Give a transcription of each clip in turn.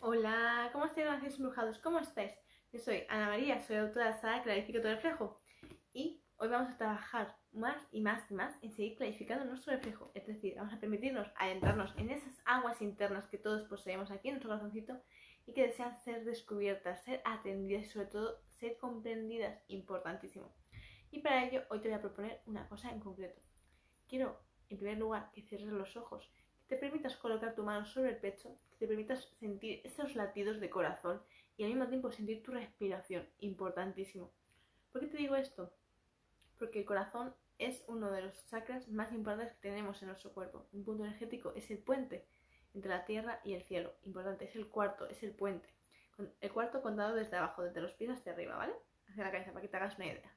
Hola, ¿cómo estáis, gracias embrujados? ¿Cómo estáis? Yo soy Ana María, soy autora de la saga Clarifica tu reflejo. Y hoy vamos a trabajar más y más y más en seguir clarificando nuestro reflejo. Es decir, vamos a permitirnos adentrarnos en esas aguas internas que todos poseemos aquí en nuestro corazoncito y que desean ser descubiertas, ser atendidas y sobre todo ser comprendidas. Importantísimo. Y para ello hoy te voy a proponer una cosa en concreto. Quiero, en primer lugar, que cierres los ojos te permitas colocar tu mano sobre el pecho, que te permitas sentir esos latidos de corazón y al mismo tiempo sentir tu respiración, importantísimo. ¿Por qué te digo esto? Porque el corazón es uno de los chakras más importantes que tenemos en nuestro cuerpo. Un punto energético es el puente entre la tierra y el cielo. Importante, es el cuarto, es el puente. El cuarto contado desde abajo, desde los pies hasta arriba, ¿vale? Hacia la cabeza, para que te hagas una idea.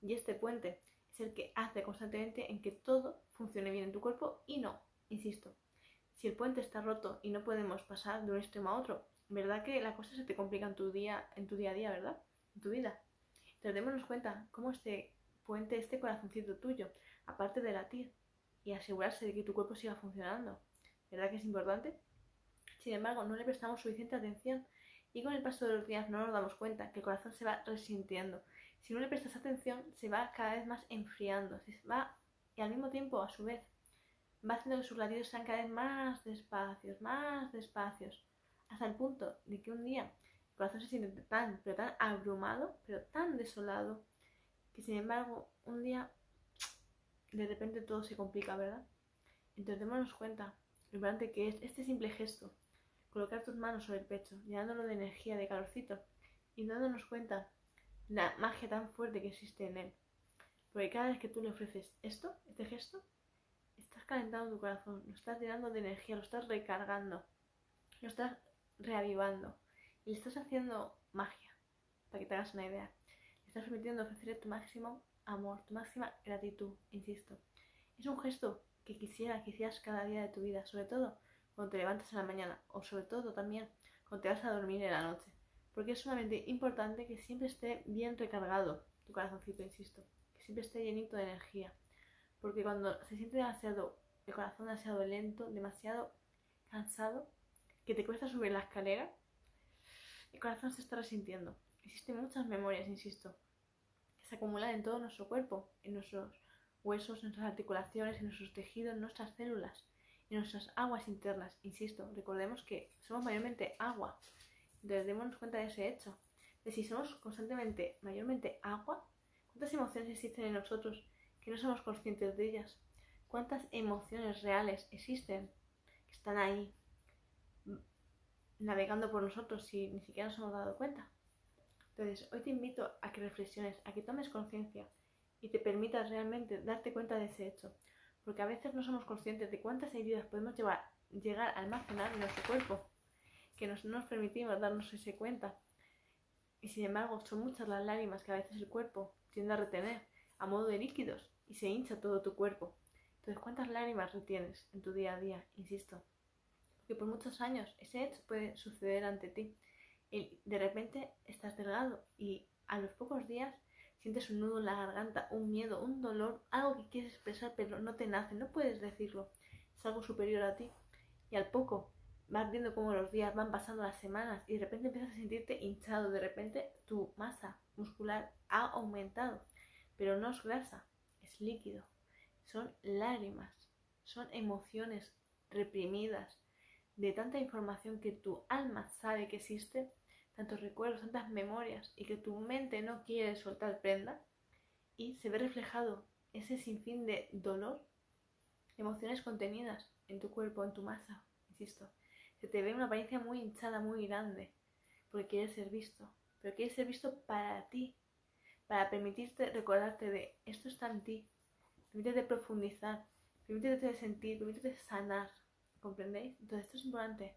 Y este puente es el que hace constantemente en que todo funcione bien en tu cuerpo y no Insisto, si el puente está roto y no podemos pasar de un extremo a otro, ¿verdad que la cosa se te complica en tu día, en tu día a día, ¿verdad? En tu vida. Entonces démonos cuenta cómo este puente, este corazoncito tuyo, aparte de latir y asegurarse de que tu cuerpo siga funcionando, ¿verdad que es importante? Sin embargo, no le prestamos suficiente atención y con el paso de los días no nos damos cuenta que el corazón se va resintiendo. Si no le prestas atención, se va cada vez más enfriando, se va y al mismo tiempo, a su vez, va haciendo que sus latidos sean cada vez más despacios, más despacios, hasta el punto de que un día el corazón se siente tan, pero tan abrumado, pero tan desolado, que sin embargo un día de repente todo se complica, ¿verdad? Entonces démonos cuenta lo importante que es este simple gesto, colocar tus manos sobre el pecho, llenándolo de energía, de calorcito, y dándonos cuenta la magia tan fuerte que existe en él. Porque cada vez que tú le ofreces esto, este gesto, calentando tu corazón, lo estás llenando de energía, lo estás recargando, lo estás reavivando y le estás haciendo magia, para que te hagas una idea. Le estás permitiendo ofrecer tu máximo amor, tu máxima gratitud, insisto. Es un gesto que quisiera que hicieras cada día de tu vida, sobre todo cuando te levantas en la mañana o sobre todo también cuando te vas a dormir en la noche. Porque es sumamente importante que siempre esté bien recargado tu corazoncito, insisto, que siempre esté llenito de energía. Porque cuando se siente demasiado, el corazón demasiado lento, demasiado cansado, que te cuesta subir la escalera, el corazón se está resintiendo. Existen muchas memorias, insisto, que se acumulan en todo nuestro cuerpo, en nuestros huesos, en nuestras articulaciones, en nuestros tejidos, en nuestras células, en nuestras aguas internas. Insisto, recordemos que somos mayormente agua. Entonces, démonos cuenta de ese hecho. Si somos constantemente, mayormente agua, ¿cuántas emociones existen en nosotros no somos conscientes de ellas. ¿Cuántas emociones reales existen que están ahí navegando por nosotros si ni siquiera nos hemos dado cuenta? Entonces, hoy te invito a que reflexiones, a que tomes conciencia y te permitas realmente darte cuenta de ese hecho. Porque a veces no somos conscientes de cuántas heridas podemos llevar, llegar a almacenar en nuestro cuerpo, que no nos permitimos darnos ese cuenta. Y sin embargo, son muchas las lágrimas que a veces el cuerpo tiende a retener a modo de líquidos y se hincha todo tu cuerpo. Entonces, ¿cuántas lágrimas retienes en tu día a día? Insisto. Porque por muchos años ese hecho puede suceder ante ti. Y de repente estás delgado y a los pocos días sientes un nudo en la garganta, un miedo, un dolor, algo que quieres expresar pero no te nace, no puedes decirlo. Es algo superior a ti. Y al poco vas viendo cómo los días van pasando las semanas y de repente empiezas a sentirte hinchado, de repente tu masa muscular ha aumentado, pero no es grasa, líquido, son lágrimas, son emociones reprimidas de tanta información que tu alma sabe que existe, tantos recuerdos, tantas memorias y que tu mente no quiere soltar prenda y se ve reflejado ese sinfín de dolor, emociones contenidas en tu cuerpo, en tu masa, insisto. Se te ve una apariencia muy hinchada, muy grande, porque quieres ser visto, pero quieres ser visto para ti, para permitirte recordarte de esto está en ti, permítete profundizar, permítete sentir, permítete sanar, ¿comprendéis? Entonces esto es importante.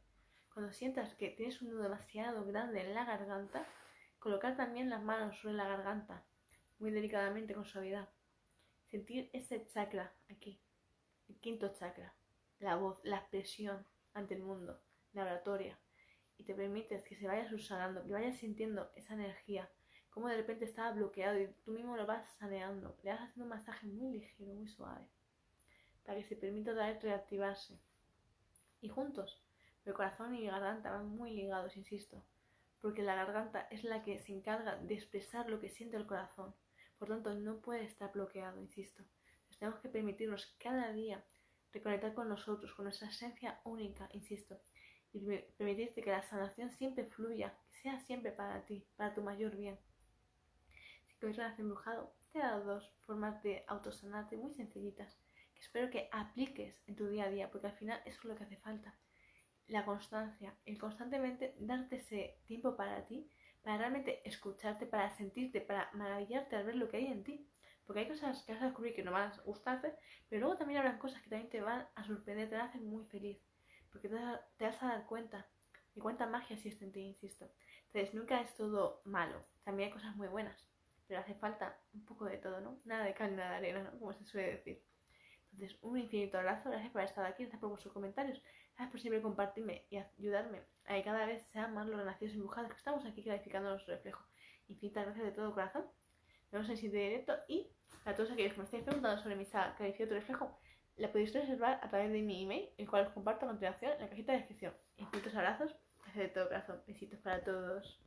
Cuando sientas que tienes un nudo demasiado grande en la garganta, colocar también las manos sobre la garganta, muy delicadamente, con suavidad. Sentir ese chakra aquí, el quinto chakra, la voz, la expresión ante el mundo, la oratoria. Y te permites que se vaya subsanando, que vayas sintiendo esa energía como de repente estaba bloqueado y tú mismo lo vas saneando. Le vas haciendo un masaje muy ligero, muy suave, para que se permita otra vez reactivarse. Y juntos El corazón y mi garganta van muy ligados, insisto, porque la garganta es la que se encarga de expresar lo que siente el corazón. Por tanto, no puede estar bloqueado, insisto. tenemos que permitirnos cada día reconectar con nosotros, con nuestra esencia única, insisto, y permitirte que la sanación siempre fluya, que sea siempre para ti, para tu mayor bien. Quieres relación embrujado, te he dado dos formas de autosanarte muy sencillitas, que espero que apliques en tu día a día, porque al final eso es lo que hace falta. La constancia, el constantemente darte ese tiempo para ti, para realmente escucharte, para sentirte, para maravillarte al ver lo que hay en ti. Porque hay cosas que vas a descubrir que no van a gustarte, pero luego también habrá cosas que también te van a sorprender, te van a hacer muy feliz. Porque te, vas a dar cuenta de cuánta magia existe en ti, insisto. Entonces, nunca es todo malo. También hay cosas muy buenas. Pero hace falta un poco de todo, ¿no? Nada de cal, nada de arena, ¿no? Como se suele decir. Entonces, un infinito abrazo. Gracias por haber estado aquí. Gracias por vuestros comentarios. Gracias por siempre compartirme y ayudarme a que cada vez sean más los renacidos empujados que estamos aquí clarificando nuestro reflejo. Infinitas gracias de todo corazón. Nos vemos en el siguiente directo y a todos aquellos que me estáis preguntando sobre mi saga Clarifica tu reflejo, la podéis reservar a través de mi email, el cual os comparto a continuación en la cajita de descripción. Infinitos abrazos, gracias de todo corazón. Besitos para todos.